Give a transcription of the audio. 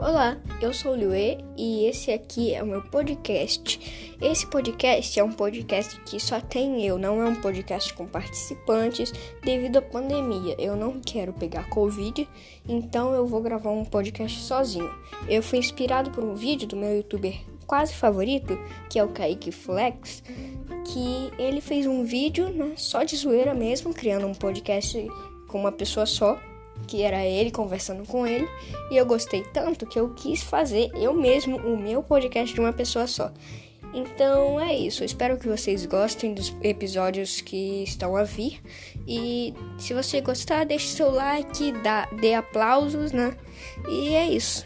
Olá, eu sou o Liuê e esse aqui é o meu podcast. Esse podcast é um podcast que só tem eu, não é um podcast com participantes devido à pandemia. Eu não quero pegar Covid, então eu vou gravar um podcast sozinho. Eu fui inspirado por um vídeo do meu youtuber quase favorito, que é o Kaique Flex, que ele fez um vídeo né, só de zoeira mesmo, criando um podcast com uma pessoa só que era ele conversando com ele, e eu gostei tanto que eu quis fazer eu mesmo o meu podcast de uma pessoa só. Então é isso, eu espero que vocês gostem dos episódios que estão a vir. E se você gostar, deixe seu like, dá, dê aplausos, né? E é isso.